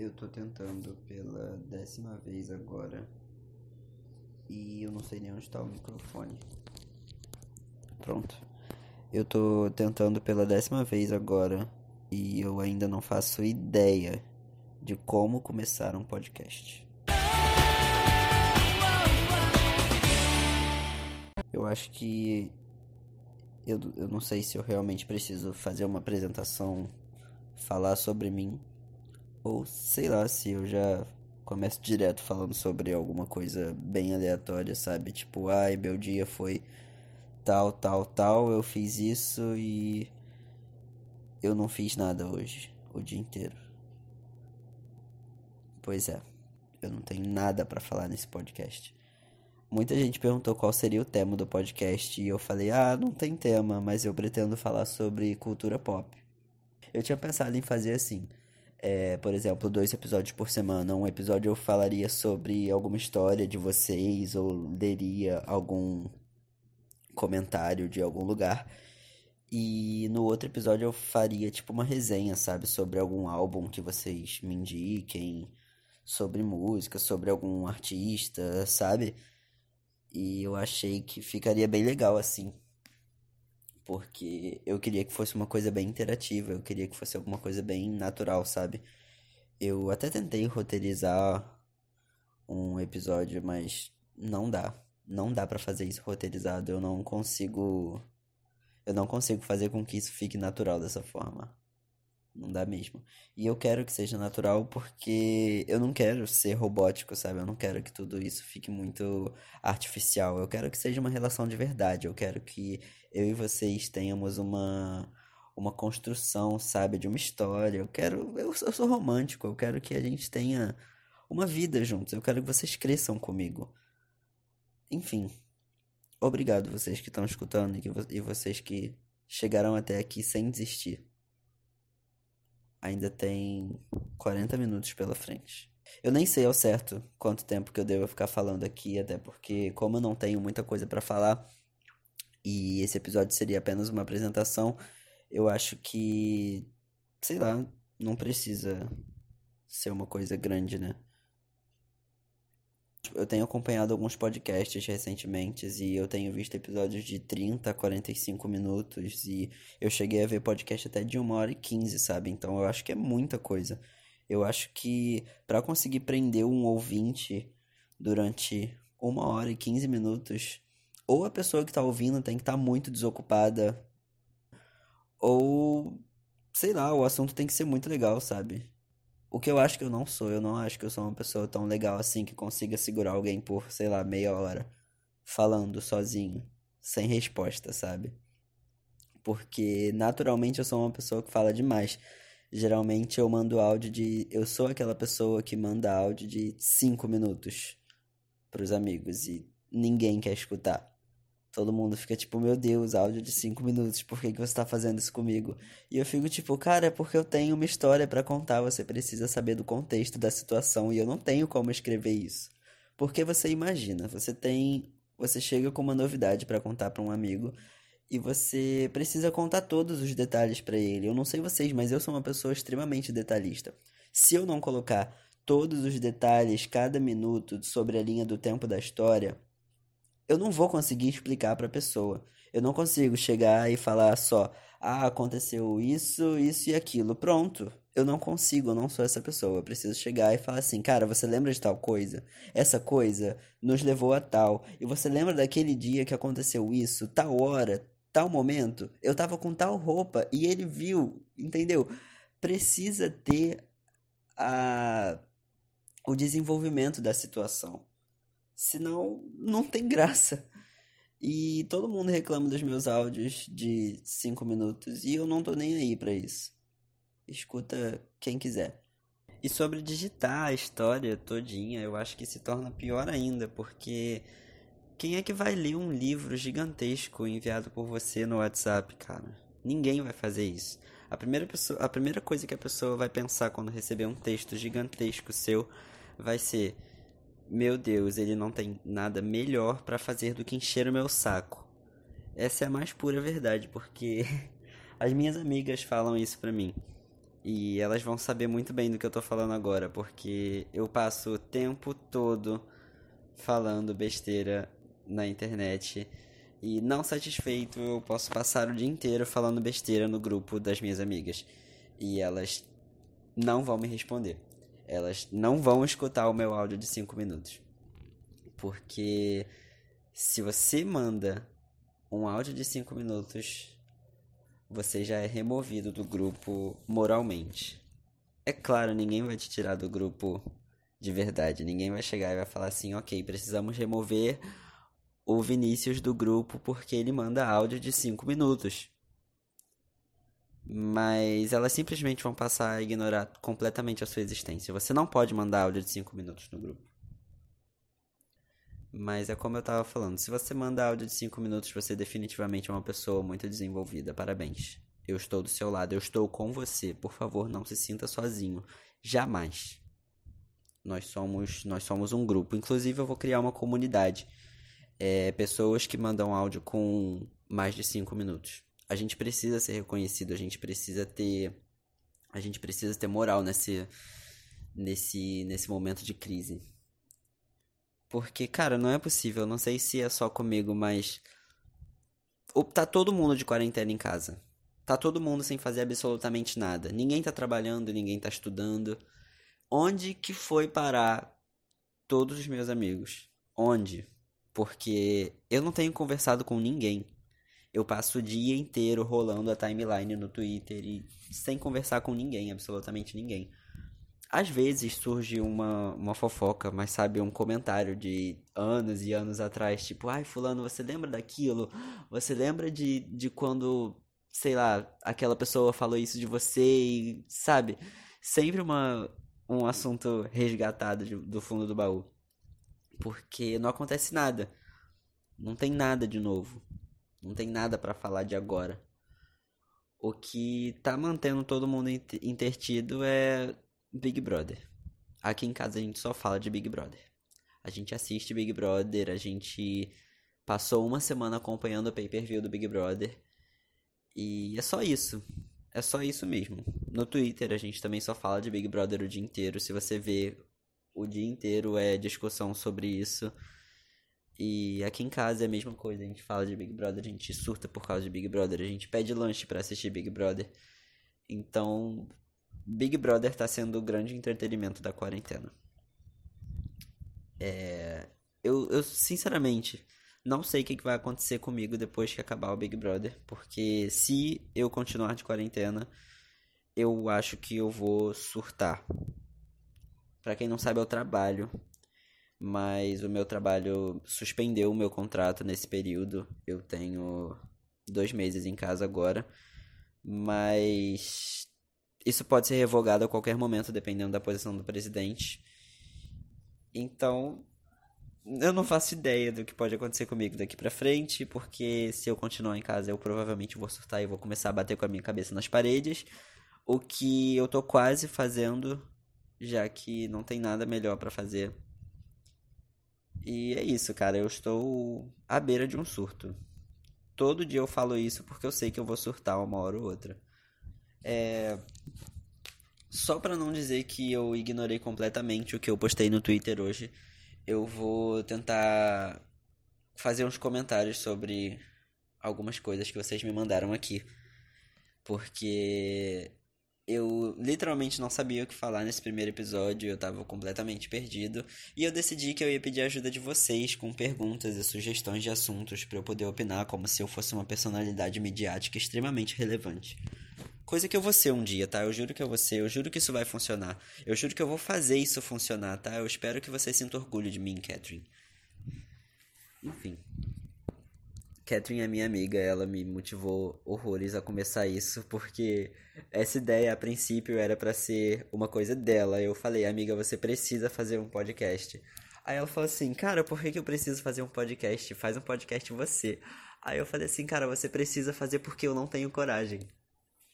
Eu tô tentando pela décima vez agora. E eu não sei nem onde tá o microfone. Pronto. Eu tô tentando pela décima vez agora. E eu ainda não faço ideia de como começar um podcast. Eu acho que. Eu, eu não sei se eu realmente preciso fazer uma apresentação, falar sobre mim. Ou sei lá, se eu já começo direto falando sobre alguma coisa bem aleatória, sabe? Tipo, ai, meu dia foi tal, tal, tal, eu fiz isso e eu não fiz nada hoje, o dia inteiro. Pois é, eu não tenho nada para falar nesse podcast. Muita gente perguntou qual seria o tema do podcast e eu falei: "Ah, não tem tema, mas eu pretendo falar sobre cultura pop". Eu tinha pensado em fazer assim, é, por exemplo, dois episódios por semana. Um episódio eu falaria sobre alguma história de vocês ou leria algum comentário de algum lugar. E no outro episódio eu faria tipo uma resenha, sabe, sobre algum álbum que vocês me indiquem, sobre música, sobre algum artista, sabe? E eu achei que ficaria bem legal assim. Porque eu queria que fosse uma coisa bem interativa, eu queria que fosse alguma coisa bem natural, sabe? Eu até tentei roteirizar um episódio, mas não dá. Não dá para fazer isso roteirizado, eu não consigo eu não consigo fazer com que isso fique natural dessa forma. Não dá mesmo. E eu quero que seja natural porque eu não quero ser robótico, sabe? Eu não quero que tudo isso fique muito artificial. Eu quero que seja uma relação de verdade. Eu quero que eu e vocês tenhamos uma uma construção, sabe, de uma história. Eu quero, eu, eu sou romântico. Eu quero que a gente tenha uma vida juntos. Eu quero que vocês cresçam comigo. Enfim, obrigado vocês que estão escutando e, que, e vocês que chegaram até aqui sem desistir ainda tem 40 minutos pela frente. Eu nem sei ao certo quanto tempo que eu devo ficar falando aqui, até porque, como eu não tenho muita coisa para falar e esse episódio seria apenas uma apresentação, eu acho que, sei lá, não precisa ser uma coisa grande, né? Eu tenho acompanhado alguns podcasts recentemente e eu tenho visto episódios de 30 a 45 minutos e eu cheguei a ver podcast até de 1 hora e 15, sabe? Então eu acho que é muita coisa. Eu acho que para conseguir prender um ouvinte durante 1 hora e 15 minutos, ou a pessoa que tá ouvindo tem que estar tá muito desocupada, ou sei lá, o assunto tem que ser muito legal, sabe? O que eu acho que eu não sou, eu não acho que eu sou uma pessoa tão legal assim que consiga segurar alguém por, sei lá, meia hora falando sozinho, sem resposta, sabe? Porque naturalmente eu sou uma pessoa que fala demais. Geralmente eu mando áudio de. Eu sou aquela pessoa que manda áudio de 5 minutos pros amigos e ninguém quer escutar. Todo mundo fica tipo, meu Deus, áudio de 5 minutos, por que, que você tá fazendo isso comigo? E eu fico tipo, cara, é porque eu tenho uma história para contar, você precisa saber do contexto da situação e eu não tenho como escrever isso. Porque você imagina, você tem. Você chega com uma novidade para contar para um amigo e você precisa contar todos os detalhes para ele. Eu não sei vocês, mas eu sou uma pessoa extremamente detalhista. Se eu não colocar todos os detalhes, cada minuto sobre a linha do tempo da história, eu não vou conseguir explicar para a pessoa. Eu não consigo chegar e falar só, ah, aconteceu isso, isso e aquilo. Pronto. Eu não consigo, eu não sou essa pessoa. Eu preciso chegar e falar assim, cara, você lembra de tal coisa? Essa coisa nos levou a tal. E você lembra daquele dia que aconteceu isso, tal hora, tal momento? Eu tava com tal roupa e ele viu, entendeu? Precisa ter a o desenvolvimento da situação. Senão, não tem graça. E todo mundo reclama dos meus áudios de 5 minutos e eu não tô nem aí para isso. Escuta quem quiser. E sobre digitar a história todinha, eu acho que se torna pior ainda, porque quem é que vai ler um livro gigantesco enviado por você no WhatsApp, cara? Ninguém vai fazer isso. A primeira, pessoa, a primeira coisa que a pessoa vai pensar quando receber um texto gigantesco seu vai ser: meu Deus, ele não tem nada melhor para fazer do que encher o meu saco. Essa é a mais pura verdade, porque as minhas amigas falam isso pra mim. E elas vão saber muito bem do que eu tô falando agora, porque eu passo o tempo todo falando besteira na internet. E não satisfeito, eu posso passar o dia inteiro falando besteira no grupo das minhas amigas. E elas não vão me responder. Elas não vão escutar o meu áudio de 5 minutos. Porque se você manda um áudio de 5 minutos, você já é removido do grupo moralmente. É claro, ninguém vai te tirar do grupo de verdade. Ninguém vai chegar e vai falar assim: ok, precisamos remover o Vinícius do grupo porque ele manda áudio de 5 minutos. Mas elas simplesmente vão passar a ignorar completamente a sua existência. Você não pode mandar áudio de 5 minutos no grupo. Mas é como eu tava falando, se você manda áudio de 5 minutos, você definitivamente é uma pessoa muito desenvolvida. Parabéns. Eu estou do seu lado, eu estou com você. Por favor, não se sinta sozinho. Jamais. Nós somos, nós somos um grupo. Inclusive, eu vou criar uma comunidade. É, pessoas que mandam áudio com mais de 5 minutos. A gente precisa ser reconhecido, a gente precisa ter. A gente precisa ter moral nesse, nesse, nesse momento de crise. Porque, cara, não é possível. Não sei se é só comigo, mas. Tá todo mundo de quarentena em casa. Tá todo mundo sem fazer absolutamente nada. Ninguém tá trabalhando, ninguém tá estudando. Onde que foi parar todos os meus amigos? Onde? Porque eu não tenho conversado com ninguém. Eu passo o dia inteiro rolando a timeline no Twitter e sem conversar com ninguém, absolutamente ninguém. Às vezes surge uma, uma fofoca, mas sabe, um comentário de anos e anos atrás, tipo, ai, fulano, você lembra daquilo? Você lembra de, de quando, sei lá, aquela pessoa falou isso de você e, sabe? Sempre uma, um assunto resgatado de, do fundo do baú. Porque não acontece nada. Não tem nada de novo. Não tem nada para falar de agora. O que tá mantendo todo mundo intertido é Big Brother. Aqui em casa a gente só fala de Big Brother. A gente assiste Big Brother, a gente passou uma semana acompanhando o pay-per-view do Big Brother. E é só isso. É só isso mesmo. No Twitter a gente também só fala de Big Brother o dia inteiro. Se você vê, o dia inteiro é discussão sobre isso. E aqui em casa é a mesma coisa. A gente fala de Big Brother, a gente surta por causa de Big Brother, a gente pede lanche para assistir Big Brother. Então, Big Brother tá sendo o grande entretenimento da quarentena. É... Eu, eu, sinceramente, não sei o que vai acontecer comigo depois que acabar o Big Brother. Porque se eu continuar de quarentena, eu acho que eu vou surtar. Pra quem não sabe, eu trabalho. Mas o meu trabalho suspendeu o meu contrato nesse período. Eu tenho dois meses em casa agora. Mas isso pode ser revogado a qualquer momento, dependendo da posição do presidente. Então, eu não faço ideia do que pode acontecer comigo daqui pra frente, porque se eu continuar em casa, eu provavelmente vou surtar e vou começar a bater com a minha cabeça nas paredes. O que eu tô quase fazendo, já que não tem nada melhor para fazer. E é isso, cara. Eu estou à beira de um surto. Todo dia eu falo isso porque eu sei que eu vou surtar uma hora ou outra. É... Só para não dizer que eu ignorei completamente o que eu postei no Twitter hoje, eu vou tentar fazer uns comentários sobre algumas coisas que vocês me mandaram aqui. Porque eu literalmente não sabia o que falar nesse primeiro episódio, eu tava completamente perdido, e eu decidi que eu ia pedir ajuda de vocês com perguntas e sugestões de assuntos para eu poder opinar como se eu fosse uma personalidade midiática extremamente relevante. Coisa que eu vou ser um dia, tá? Eu juro que eu vou ser, eu juro que isso vai funcionar. Eu juro que eu vou fazer isso funcionar, tá? Eu espero que você sinta orgulho de mim, Catherine. Enfim. Catherine é minha amiga, ela me motivou horrores a começar isso, porque essa ideia a princípio era para ser uma coisa dela. Eu falei, amiga, você precisa fazer um podcast. Aí ela falou assim, cara, por que, que eu preciso fazer um podcast? Faz um podcast você. Aí eu falei assim, cara, você precisa fazer porque eu não tenho coragem.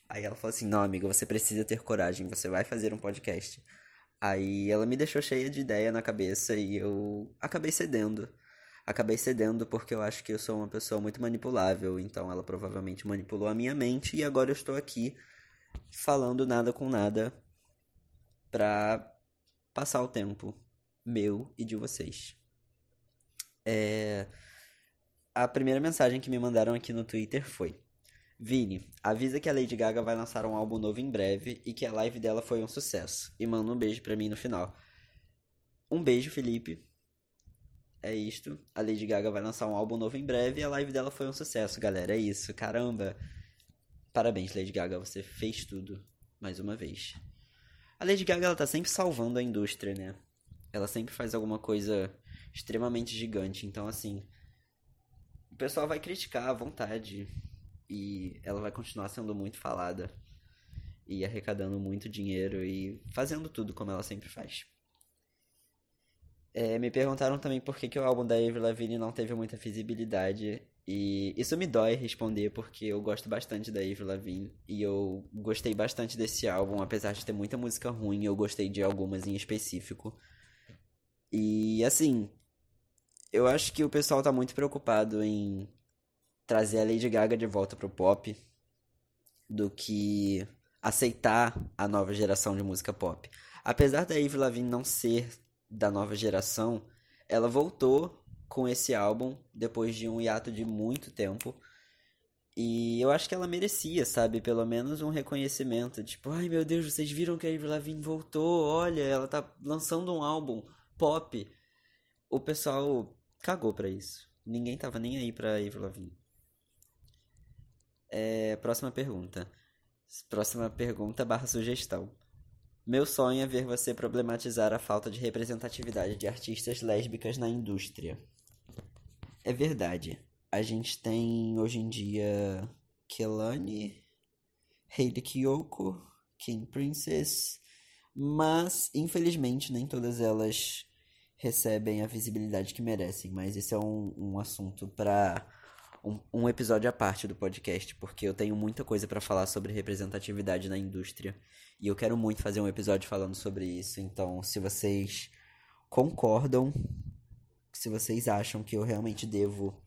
Aí ela falou assim: Não, amiga, você precisa ter coragem, você vai fazer um podcast. Aí ela me deixou cheia de ideia na cabeça e eu acabei cedendo. Acabei cedendo porque eu acho que eu sou uma pessoa muito manipulável, então ela provavelmente manipulou a minha mente e agora eu estou aqui falando nada com nada pra passar o tempo meu e de vocês. É... A primeira mensagem que me mandaram aqui no Twitter foi: Vini, avisa que a Lady Gaga vai lançar um álbum novo em breve e que a live dela foi um sucesso. E manda um beijo pra mim no final. Um beijo, Felipe. É isto. A Lady Gaga vai lançar um álbum novo em breve e a live dela foi um sucesso, galera. É isso. Caramba. Parabéns, Lady Gaga. Você fez tudo. Mais uma vez. A Lady Gaga, ela tá sempre salvando a indústria, né? Ela sempre faz alguma coisa extremamente gigante. Então, assim, o pessoal vai criticar à vontade. E ela vai continuar sendo muito falada. E arrecadando muito dinheiro e fazendo tudo como ela sempre faz. É, me perguntaram também por que, que o álbum da Avril Lavigne não teve muita visibilidade. E isso me dói responder porque eu gosto bastante da Avril Lavigne e eu gostei bastante desse álbum, apesar de ter muita música ruim, eu gostei de algumas em específico. E assim, eu acho que o pessoal tá muito preocupado em trazer a Lady Gaga de volta pro pop do que aceitar a nova geração de música pop. Apesar da Avril Lavigne não ser da nova geração, ela voltou com esse álbum depois de um hiato de muito tempo. E eu acho que ela merecia, sabe? Pelo menos um reconhecimento. Tipo, ai meu Deus, vocês viram que a Avril Lavigne voltou? Olha, ela tá lançando um álbum pop. O pessoal cagou pra isso. Ninguém tava nem aí pra Avril Lavigne. É, próxima pergunta. Próxima pergunta barra sugestão. Meu sonho é ver você problematizar a falta de representatividade de artistas lésbicas na indústria. É verdade. A gente tem hoje em dia Kelani, Heidi Kiyoko, King Princess, mas infelizmente nem todas elas recebem a visibilidade que merecem. Mas esse é um, um assunto para um, um, episódio à parte do podcast, porque eu tenho muita coisa para falar sobre representatividade na indústria e eu quero muito fazer um episódio falando sobre isso. Então, se vocês concordam, se vocês acham que eu realmente devo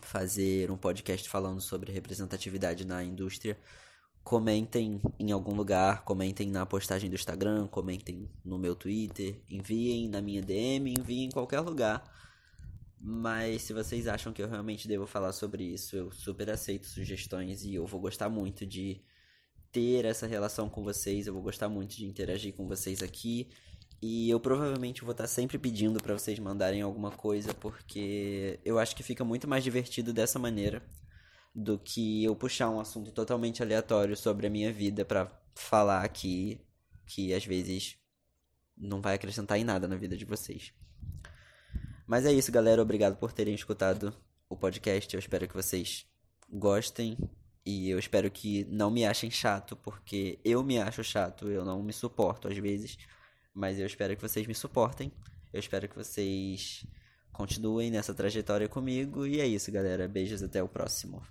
fazer um podcast falando sobre representatividade na indústria, comentem em algum lugar, comentem na postagem do Instagram, comentem no meu Twitter, enviem na minha DM, enviem em qualquer lugar mas se vocês acham que eu realmente devo falar sobre isso, eu super aceito sugestões e eu vou gostar muito de ter essa relação com vocês, eu vou gostar muito de interagir com vocês aqui. E eu provavelmente vou estar sempre pedindo para vocês mandarem alguma coisa, porque eu acho que fica muito mais divertido dessa maneira do que eu puxar um assunto totalmente aleatório sobre a minha vida para falar aqui, que às vezes não vai acrescentar em nada na vida de vocês. Mas é isso, galera. Obrigado por terem escutado o podcast. Eu espero que vocês gostem. E eu espero que não me achem chato, porque eu me acho chato, eu não me suporto às vezes. Mas eu espero que vocês me suportem. Eu espero que vocês continuem nessa trajetória comigo. E é isso, galera. Beijos até o próximo.